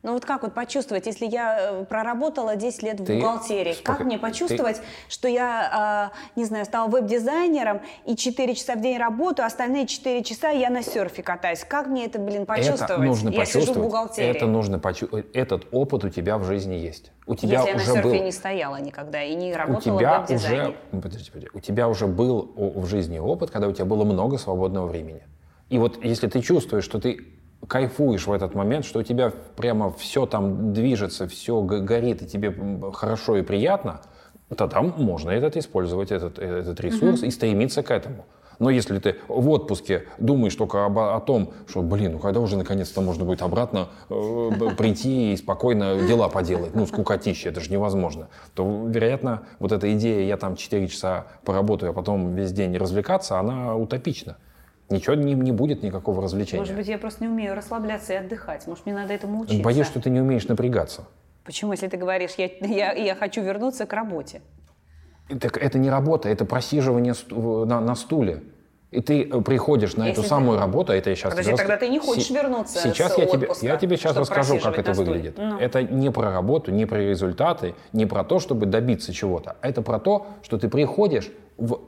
Ну вот как вот почувствовать, если я э, проработала 10 лет в ты... бухгалтерии, Спок... как мне почувствовать, ты... что я, э, не знаю, стала веб-дизайнером и 4 часа в день работаю, остальные 4 часа я на серфе катаюсь. Как мне это, блин, почувствовать? Это нужно я почувствовать. сижу в бухгалтерии. Это нужно почувствовать. Этот опыт у тебя в жизни есть. У тебя Если уже я на серфе был... не стояла никогда и не работала у тебя в. Уже... Подожди, подожди. У тебя уже был в жизни опыт, когда у тебя было много свободного времени. И вот если ты чувствуешь, что ты кайфуешь в этот момент, что у тебя прямо все там движется, все горит, и тебе хорошо и приятно, тогда можно этот использовать, этот, этот ресурс, mm-hmm. и стремиться к этому. Но если ты в отпуске думаешь только об, о том, что, блин, ну когда уже наконец-то можно будет обратно э, прийти и спокойно дела поделать, ну, скукотища, это же невозможно, то, вероятно, вот эта идея, я там 4 часа поработаю, а потом весь день развлекаться, она утопична. Ничего не, не будет никакого развлечения. Может быть, я просто не умею расслабляться и отдыхать. Может, мне надо этому учиться. Боюсь, что ты не умеешь напрягаться. Почему, если ты говоришь, я, я, я хочу вернуться к работе? Так это не работа, это просиживание на, на стуле. И ты э, приходишь на Если эту самую работу, а это я сейчас... Подожди, рас... тогда ты не хочешь вернуться Сейчас я тебе, я тебе сейчас расскажу, как это выглядит. Ну. Это не про работу, не про результаты, не про то, чтобы добиться чего-то. Это про то, что ты приходишь в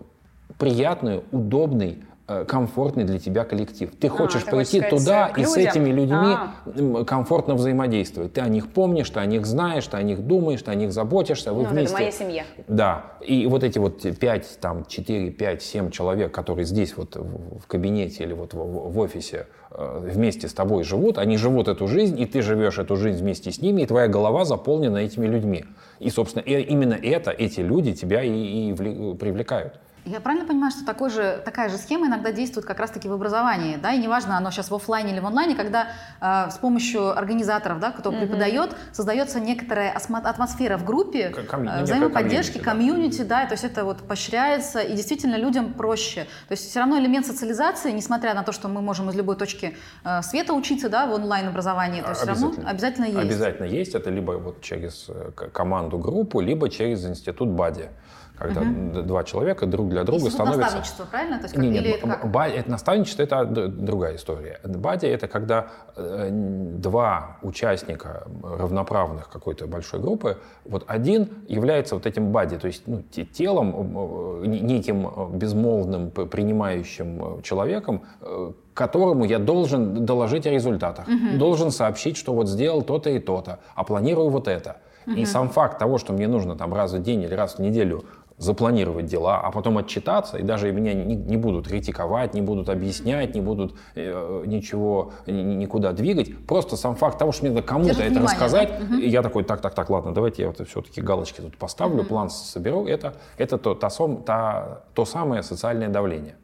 приятный, удобный, комфортный для тебя коллектив. Ты а, хочешь ты пойти хочешь туда и с этими людьми а. комфортно взаимодействовать. Ты о них помнишь, ты о них знаешь, ты о них думаешь, ты о них заботишься, вы ну, вместе. Это моя семья. Да. И вот эти вот 5, там, 4, 5, 7 человек, которые здесь вот в кабинете или вот в, в офисе э, вместе с тобой живут, они живут эту жизнь, и ты живешь эту жизнь вместе с ними, и твоя голова заполнена этими людьми. И, собственно, именно это, эти люди тебя и, и привлекают. Я правильно понимаю, что такой же, такая же схема иногда действует как раз-таки в образовании, да, и неважно, оно сейчас в офлайне или в онлайне, когда э, с помощью организаторов, да, кто mm-hmm. преподает, создается некоторая атмосфера в группе, Ком- э, взаимоподдержки, комьюнити, да. да, то есть это вот поощряется, и действительно людям проще. То есть все равно элемент социализации, несмотря на то, что мы можем из любой точки э, света учиться, да, в онлайн-образовании, то есть все равно обязательно есть. Обязательно есть, это либо вот через э, команду, группу, либо через институт БАДИ когда угу. два человека друг для друга становятся... наставничество, правильно? То есть, как... нет, нет, Или это, как? Ба... это наставничество это другая история. Бади это когда э, два участника равноправных какой-то большой группы, вот один является вот этим бади, то есть ну, телом, неким безмолвным принимающим человеком, э, которому я должен доложить о результатах, угу. должен сообщить, что вот сделал то-то и то-то, а планирую вот это. Угу. И сам факт того, что мне нужно там раз в день или раз в неделю запланировать дела, а потом отчитаться, и даже меня не, не будут критиковать, не будут объяснять, не будут э, ничего никуда двигать. Просто сам факт того, что мне надо кому-то это внимание, рассказать, да? и я такой, так, так, так, ладно, давайте я вот все-таки галочки тут поставлю, угу. план соберу. Это, это то, та, та, то самое социальное давление.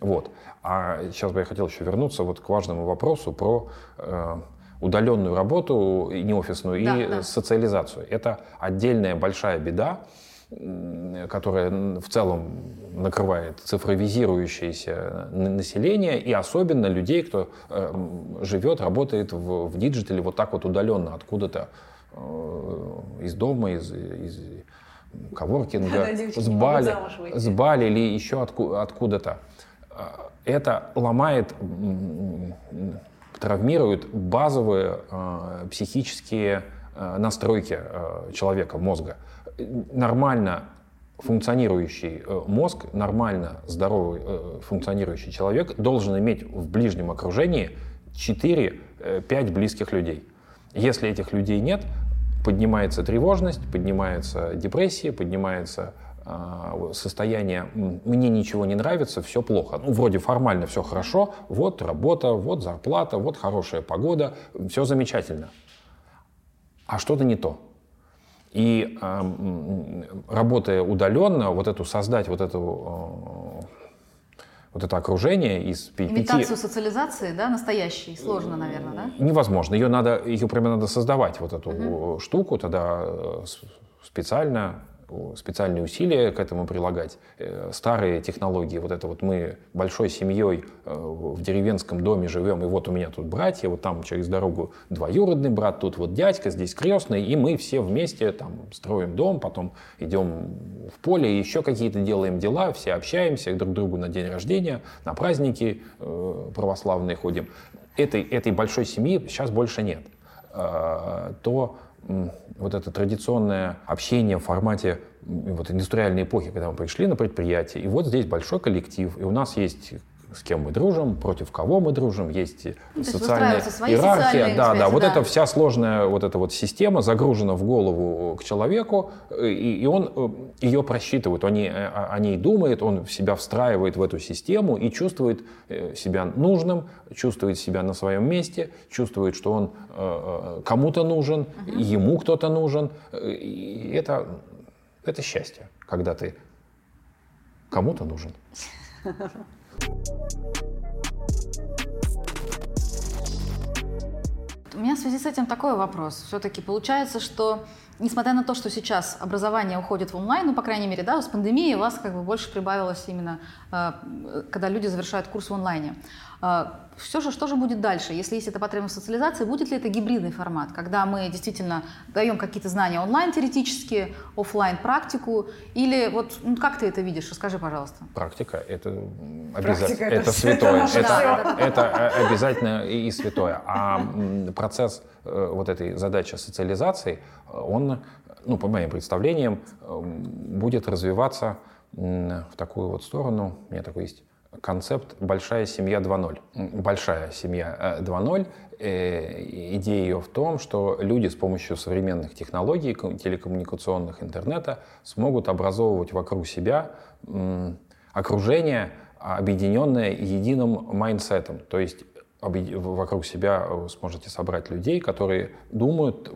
Вот. А сейчас бы я хотел еще вернуться вот к важному вопросу про э, удаленную работу, не офисную, да, и да. социализацию. Это отдельная большая беда, которая в целом накрывает цифровизирующееся население и особенно людей, кто э, живет, работает в, в digital'е вот так вот удаленно откуда-то э, из дома, из, из коворкинга, с Бали, с Бали или еще отку, откуда-то. Это ломает, травмирует базовые э, психические настройки человека, мозга нормально функционирующий э, мозг, нормально здоровый э, функционирующий человек должен иметь в ближнем окружении 4-5 э, близких людей. Если этих людей нет, поднимается тревожность, поднимается депрессия, поднимается состояние «мне ничего не нравится, все плохо». Ну, вроде формально все хорошо, вот работа, вот зарплата, вот хорошая погода, все замечательно. А что-то не то. И э, работая удаленно, вот эту создать вот эту э, вот это окружение из пяти... Имитацию социализации, да, настоящей, сложно, наверное, да? Невозможно. Ее надо, ее прямо надо создавать, вот эту угу. штуку, тогда э, специально специальные усилия к этому прилагать. Э, старые технологии, вот это вот мы большой семьей э, в деревенском доме живем, и вот у меня тут братья, вот там через дорогу двоюродный брат, тут вот дядька, здесь крестный, и мы все вместе там строим дом, потом идем в поле, еще какие-то делаем дела, все общаемся друг к другу на день рождения, на праздники э, православные ходим. Этой, этой большой семьи сейчас больше нет. То вот это традиционное общение в формате вот индустриальной эпохи, когда мы пришли на предприятие, и вот здесь большой коллектив, и у нас есть с кем мы дружим, против кого мы дружим, есть ну, социальная иерархия. Да, да, вот да. эта вся сложная вот эта вот система загружена в голову к человеку, и, и он э, ее просчитывает, он о, ней думает, он себя встраивает в эту систему и чувствует э, себя нужным, чувствует себя на своем месте, чувствует, что он э, кому-то нужен, угу. ему кто-то нужен. И это, это счастье, когда ты кому-то нужен. У меня в связи с этим такой вопрос. Все-таки получается, что несмотря на то, что сейчас образование уходит в онлайн, ну, по крайней мере, да, с пандемией у вас как бы больше прибавилось именно, э, когда люди завершают курс в онлайне. Э, все же, что же будет дальше? Если есть эта потребность социализации, будет ли это гибридный формат, когда мы действительно даем какие-то знания онлайн теоретически, офлайн практику, или вот ну, как ты это видишь? Расскажи, пожалуйста. Практика это обязательно, это, это святое, это, это, это э, обязательно и святое. А процесс вот этой задачи социализации, он, ну, по моим представлениям, будет развиваться в такую вот сторону. У меня такой есть концепт «большая семья 2.0». «Большая семья 2.0» э, идея ее в том, что люди с помощью современных технологий, телекоммуникационных, интернета смогут образовывать вокруг себя окружение, объединенное единым mindset'ом. То есть вокруг себя сможете собрать людей, которые думают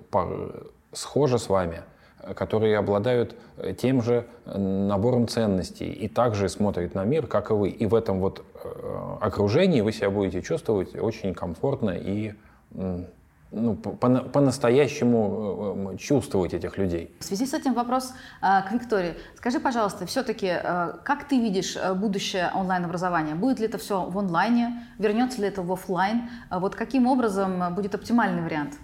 схоже с вами – которые обладают э, тем же э, набором ценностей и также смотрят на мир, как и вы. И в этом вот э, окружении вы себя будете чувствовать очень комфортно и ну, по-настоящему чувствовать этих людей. В связи с этим вопрос э, к Виктории. Скажи, пожалуйста, все-таки, э, как ты видишь будущее онлайн-образования? Будет ли это все в онлайне? Вернется ли это в офлайн? Вот каким образом будет оптимальный вариант?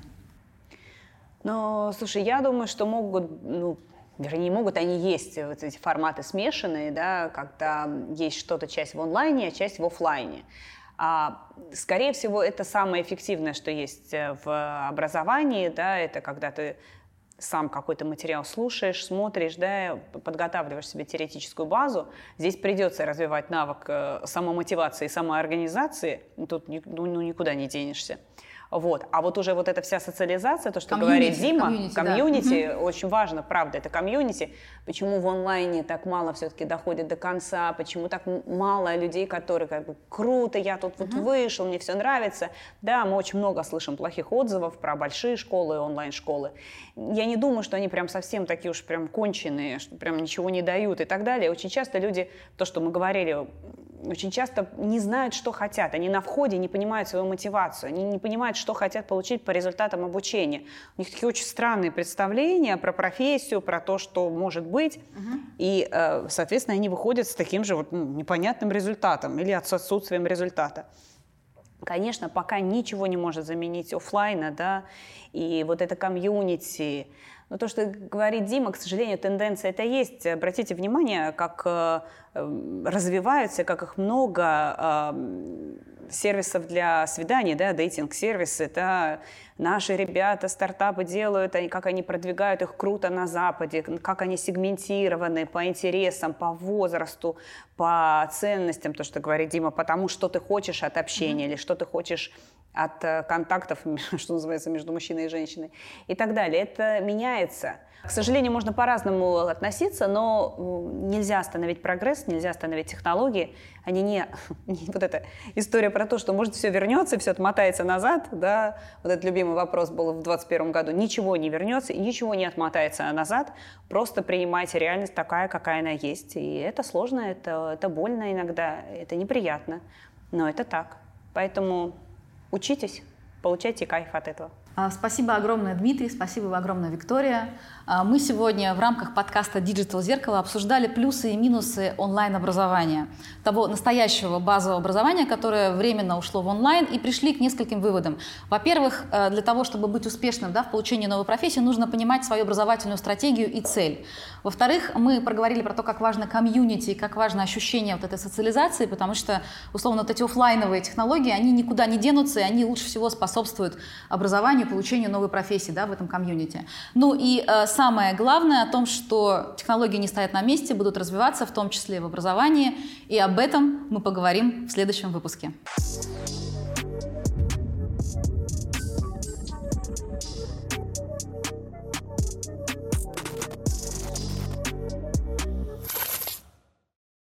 Но, слушай, я думаю, что могут, ну, вернее, могут, они есть, вот эти форматы смешанные, да, когда есть что-то часть в онлайне, а часть в офлайне. А, скорее всего, это самое эффективное, что есть э, в образовании, да, это когда ты сам какой-то материал слушаешь, смотришь, да, подготавливаешь себе теоретическую базу. Здесь придется развивать навык э, самомотивации и самоорганизации, тут ну, никуда не денешься. Вот. А вот уже вот эта вся социализация, то, что community, говорит Дима, community, community да. очень важно, правда, это community. Почему в онлайне так мало все-таки доходит до конца, почему так мало людей, которые как бы круто, я тут вот вышел, мне все нравится. Да, мы очень много слышим плохих отзывов про большие школы, онлайн-школы. Я не думаю, что они прям совсем такие уж прям конченые, что прям ничего не дают и так далее. Очень часто люди, то, что мы говорили, очень часто не знают, что хотят. Они на входе не понимают свою мотивацию, они не понимают, что хотят получить по результатам обучения. У них такие очень странные представления про профессию, про то, что может быть. Угу. И, э, соответственно, они выходят с таким же вот, ну, непонятным результатом или с отсутствием результата. Конечно, пока ничего не может заменить офлайна, да, и вот это комьюнити, но то, что говорит Дима, к сожалению, тенденция это есть. Обратите внимание, как э, развиваются, как их много э, сервисов для свиданий, да, дейтинг-сервисы, да, наши ребята, стартапы делают, они, как они продвигают их круто на Западе, как они сегментированы по интересам, по возрасту, по ценностям, то, что говорит Дима, потому что ты хочешь от общения mm-hmm. или что ты хочешь от э, контактов, что называется, между мужчиной и женщиной и так далее. Это меняется. К сожалению, можно по-разному относиться, но нельзя остановить прогресс, нельзя остановить технологии. Они не, не вот эта история про то, что может все вернется, все отмотается назад, да, вот этот любимый вопрос был в 2021 году, ничего не вернется и ничего не отмотается назад, просто принимайте реальность такая, какая она есть. И это сложно, это, это больно иногда, это неприятно, но это так. Поэтому учитесь, получайте кайф от этого. А, спасибо огромное, Дмитрий, спасибо огромное, Виктория. А, мы сегодня в рамках подкаста Digital Зеркало обсуждали плюсы и минусы онлайн-образования, того настоящего базового образования, которое временно ушло в онлайн, и пришли к нескольким выводам. Во-первых, э, для того, чтобы быть успешным да, в получении новой профессии, нужно понимать свою образовательную стратегию и цель. Во-вторых, мы проговорили про то, как важно комьюнити, как важно ощущение вот этой социализации, потому что, условно, вот эти офлайновые технологии, они никуда не денутся, и они лучше всего способствуют образованию, получению новой профессии да, в этом комьюнити. Ну и э, самое главное о том, что технологии не стоят на месте, будут развиваться, в том числе в образовании, и об этом мы поговорим в следующем выпуске.